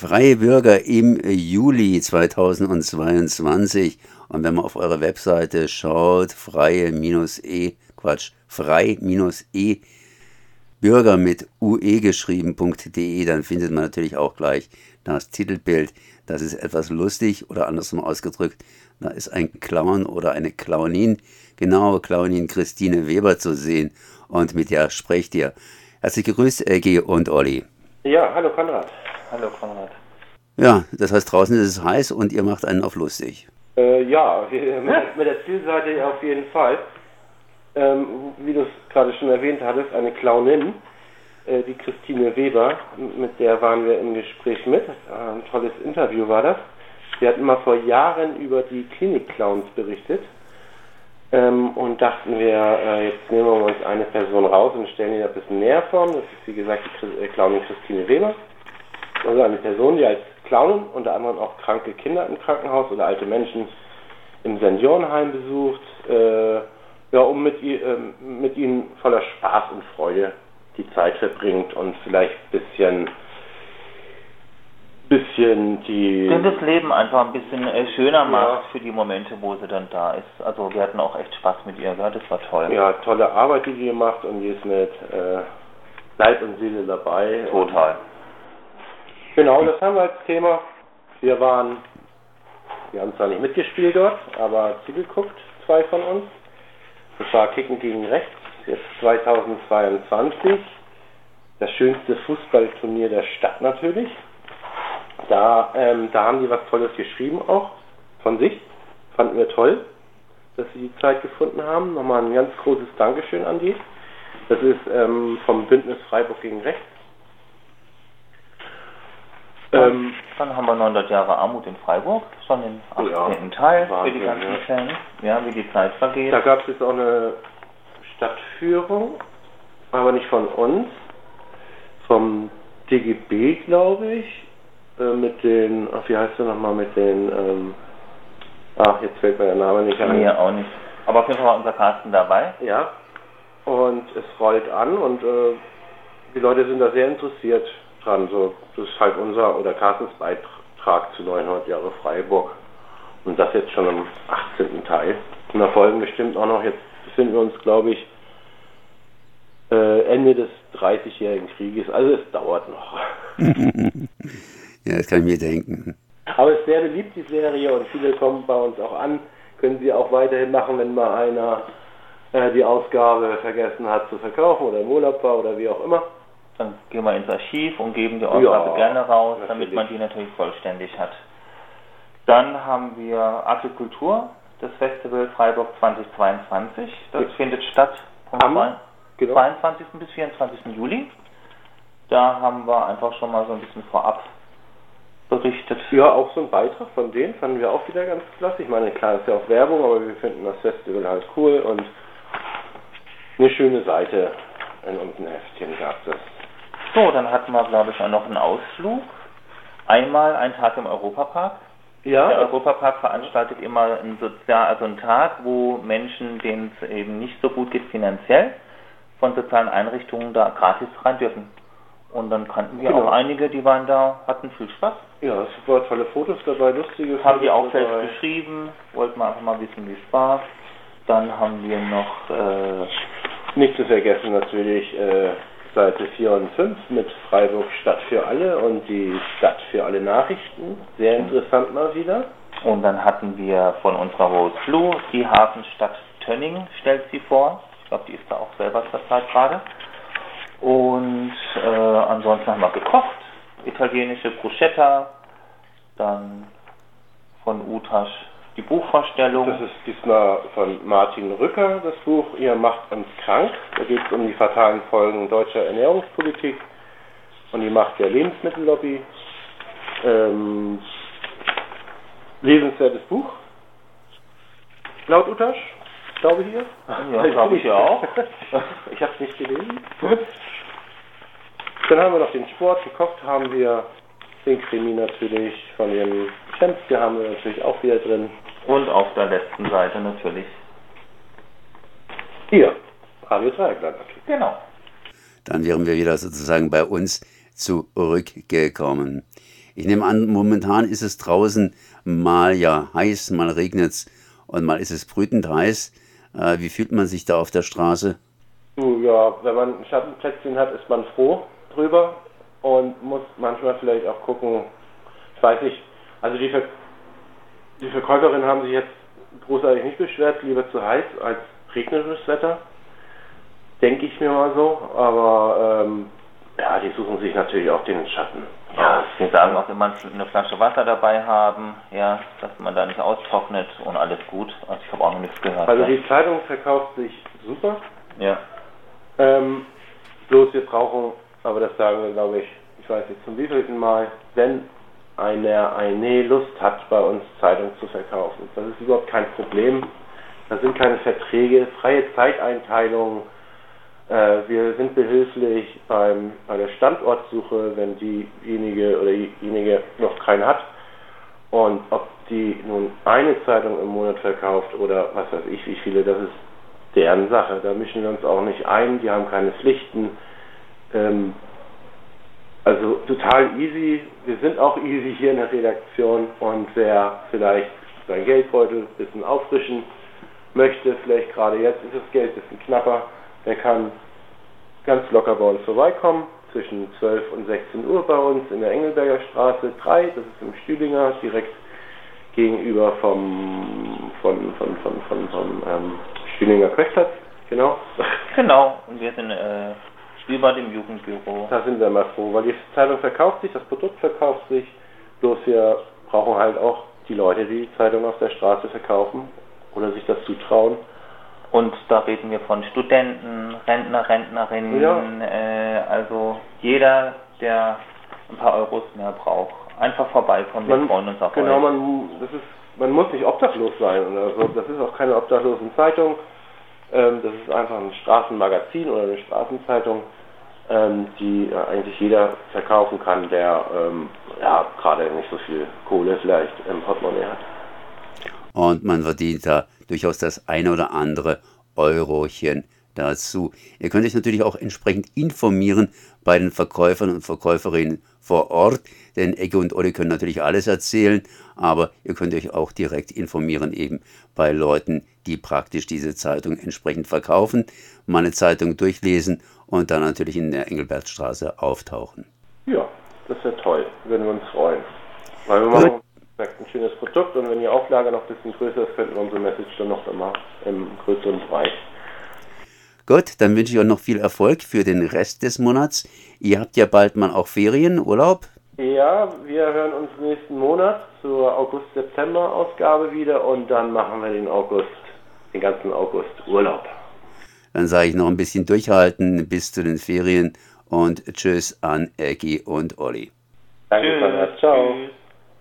Freie Bürger im Juli 2022. Und wenn man auf eure Webseite schaut, freie-e, Quatsch, frei-e Bürger mit ue geschrieben.de, dann findet man natürlich auch gleich das Titelbild. Das ist etwas lustig oder andersrum ausgedrückt, da ist ein Clown oder eine Clownin, genau Clownin Christine Weber zu sehen und mit der sprecht ihr. Herzlich gegrüßt, Eggy und Olli. Ja, hallo Konrad. Hallo Konrad. Ja, das heißt, draußen ist es heiß und ihr macht einen auf lustig. Äh, ja, mit der Zielseite auf jeden Fall ähm, wie du es gerade schon erwähnt hattest, eine Clownin, äh, die Christine Weber, mit der waren wir im Gespräch mit. Äh, ein tolles Interview war das. Sie hat mal vor Jahren über die Klinik-Clowns berichtet. Ähm, und dachten wir, äh, jetzt nehmen wir uns eine Person raus und stellen die ein bisschen näher vor. Das ist, wie gesagt, die äh, Clownin Christine Weber. Also eine Person, die als Clownin unter anderem auch kranke Kinder im Krankenhaus oder alte Menschen im Seniorenheim besucht, äh, ja, um mit, äh, mit ihnen voller Spaß und Freude die Zeit verbringt und vielleicht ein bisschen bisschen die den das Leben einfach ein bisschen äh, schöner macht ja. für die Momente, wo sie dann da ist. Also wir hatten auch echt Spaß mit ihr, ja, das war toll. Ja, tolle Arbeit, die sie macht und die ist mit äh, Leib und Seele dabei. Total. Genau, das haben wir als Thema. Wir waren, wir haben zwar nicht mitgespielt dort, aber zugeguckt, zwei von uns. Das war Kicken gegen Rechts, jetzt 2022. Das schönste Fußballturnier der Stadt natürlich. Da, ähm, da haben die was Tolles geschrieben auch von sich. Fanden wir toll, dass sie die Zeit gefunden haben. Nochmal ein ganz großes Dankeschön an die. Das ist ähm, vom Bündnis Freiburg gegen Rechts. Ähm, dann haben wir 900 Jahre Armut in Freiburg, schon im 18. Ja, Teil Wahnsinn, für die ganzen ja. Fans, ja, wie die Zeit vergeht. Da gab es jetzt auch eine Stadtführung, aber nicht von uns, vom DGB, glaube ich, äh, mit den, ach, wie heißt der nochmal, mit den, ähm, ach, jetzt fällt mir der Name nicht ein. Mir auch nicht. Aber auf jeden Fall war unser Carsten dabei. Ja, und es rollt an und äh, die Leute sind da sehr interessiert dran. So, das ist halt unser oder Carstens Beitrag zu 900 Jahre Freiburg. Und das jetzt schon am 18. Teil. Und da folgen bestimmt auch noch, jetzt befinden wir uns, glaube ich, äh, Ende des 30-jährigen Krieges. Also es dauert noch. ja, das kann ich mir denken. Aber es ist sehr beliebt, die Serie, und viele kommen bei uns auch an. Können sie auch weiterhin machen, wenn mal einer äh, die Ausgabe vergessen hat zu verkaufen oder im Urlaub war oder wie auch immer. Dann gehen wir ins Archiv und geben die Ausgabe ja, gerne raus, natürlich. damit man die natürlich vollständig hat. Dann haben wir Agrikultur, das Festival Freiburg 2022. Das ja. findet statt vom Am, genau. 22. bis 24. Juli. Da haben wir einfach schon mal so ein bisschen vorab berichtet. Ja, auch so ein Beitrag von denen fanden wir auch wieder ganz klasse. Ich meine, klar, ist ja auch Werbung, aber wir finden das Festival halt cool und eine schöne Seite in unserem Heftchen gab es. So, dann hatten wir, glaube ich, auch noch einen Ausflug. Einmal einen Tag im Europapark. Ja. Der Europapark veranstaltet immer einen Sozial also einen Tag, wo Menschen, denen es eben nicht so gut geht finanziell, von sozialen Einrichtungen da gratis rein dürfen. Und dann kannten wir genau. auch einige, die waren da, hatten viel Spaß. Ja, super tolle Fotos dabei, lustige Fotos. Haben die auch selbst geschrieben, wollten wir einfach mal wissen, wie es war. Dann haben wir noch äh, nicht zu vergessen natürlich äh, Seite 4 und 5 mit Freiburg Stadt für alle und die Stadt für alle Nachrichten. Sehr interessant mal wieder. Und dann hatten wir von unserer Rose Blue die Hafenstadt Tönning, stellt sie vor. Ich glaube, die ist da auch selber zurzeit gerade. Und äh, ansonsten haben wir gekocht. Italienische Bruschetta. Dann von Utasch die Buchvorstellung. Das ist diesmal von Martin Rücker, das Buch Ihr macht uns krank. Da geht es um die fatalen Folgen deutscher Ernährungspolitik und die Macht der Lebensmittellobby. Ähm, lesenswertes Buch. Laut Utasch, glaube ich hier. Ja, glaube ich ja auch. ich habe es nicht gelesen. Dann haben wir noch den Sport. Gekocht haben wir den Krimi natürlich von dem Schemske haben wir natürlich auch wieder drin. Und auf der letzten Seite natürlich. Hier, Radio Dreieckland. Genau. Dann wären wir wieder sozusagen bei uns zurückgekommen. Ich nehme an, momentan ist es draußen mal ja heiß, mal regnet es und mal ist es brütend heiß. Äh, wie fühlt man sich da auf der Straße? Ja, wenn man ein Schattenplätzchen hat, ist man froh drüber und muss manchmal vielleicht auch gucken, ich weiß nicht, also die, die Verkäuferinnen haben sich jetzt großartig nicht beschwert, lieber zu heiß als regnerisches Wetter, denke ich mir mal so, aber ähm, ja, die suchen sich natürlich auch den Schatten. Ja, sie sagen auch immer eine Flasche Wasser dabei haben, ja, dass man da nicht austrocknet und alles gut. Also ich habe auch noch nichts gehört. Also die Zeitung verkauft sich super. Ja. Ähm, bloß wir brauchen, aber das sagen wir glaube ich, ich weiß nicht zum wievielten Mal, wenn einer eine Lust hat, bei uns Zeitung zu verkaufen. Das ist überhaupt kein Problem. Das sind keine Verträge, freie Zeiteinteilung. Äh, wir sind behilflich beim, bei der Standortsuche, wenn diejenige oder diejenige noch keinen hat. Und ob die nun eine Zeitung im Monat verkauft oder was weiß ich, wie viele, das ist deren Sache. Da mischen wir uns auch nicht ein, die haben keine Pflichten. Ähm, total easy. Wir sind auch easy hier in der Redaktion und wer vielleicht sein Geldbeutel ein bisschen auffrischen möchte, vielleicht gerade jetzt ist das Geld ein bisschen knapper, der kann ganz locker bei uns vorbeikommen, zwischen 12 und 16 Uhr bei uns in der Engelberger Straße 3, das ist im Stühlinger, direkt gegenüber vom von, von, von, von, vom ähm, Stühlinger Questplatz, genau. Genau, und wir sind äh, über dem Jugendbüro. Da sind wir mal froh, weil die Zeitung verkauft sich, das Produkt verkauft sich, bloß wir brauchen halt auch die Leute, die die Zeitung auf der Straße verkaufen oder sich das zutrauen. Und da reden wir von Studenten, Rentner, Rentnerinnen, ja. äh, also jeder, der ein paar Euros mehr braucht. Einfach vorbeikommen, wir freuen uns auf Genau, man, das ist, man muss nicht obdachlos sein oder so. Das ist auch keine obdachlosen Zeitung. Ähm, das ist einfach ein Straßenmagazin oder eine Straßenzeitung ähm, die äh, eigentlich jeder verkaufen kann, der ähm, ja, gerade nicht so viel Kohle vielleicht im Portemonnaie hat. Und man verdient da durchaus das eine oder andere Eurochen dazu. Ihr könnt euch natürlich auch entsprechend informieren bei den Verkäufern und Verkäuferinnen vor Ort, denn Ecke und Olli können natürlich alles erzählen, aber ihr könnt euch auch direkt informieren eben bei Leuten, die praktisch diese Zeitung entsprechend verkaufen, mal eine Zeitung durchlesen und dann natürlich in der Engelbertstraße auftauchen. Ja, das wäre toll, würden wir uns freuen. Weil wir machen ein schönes Produkt und wenn die Auflage noch ein bisschen größer ist, könnten wir unsere Message dann noch immer im größeren Bereich. Gut, dann wünsche ich euch noch viel Erfolg für den Rest des Monats. Ihr habt ja bald mal auch Ferien, Urlaub. Ja, wir hören uns nächsten Monat zur August-September-Ausgabe wieder und dann machen wir den August, den ganzen August Urlaub. Dann sage ich noch ein bisschen durchhalten bis zu den Ferien und tschüss an Ecki und Olli. Danke, Tschüss. Ciao. Tschüss.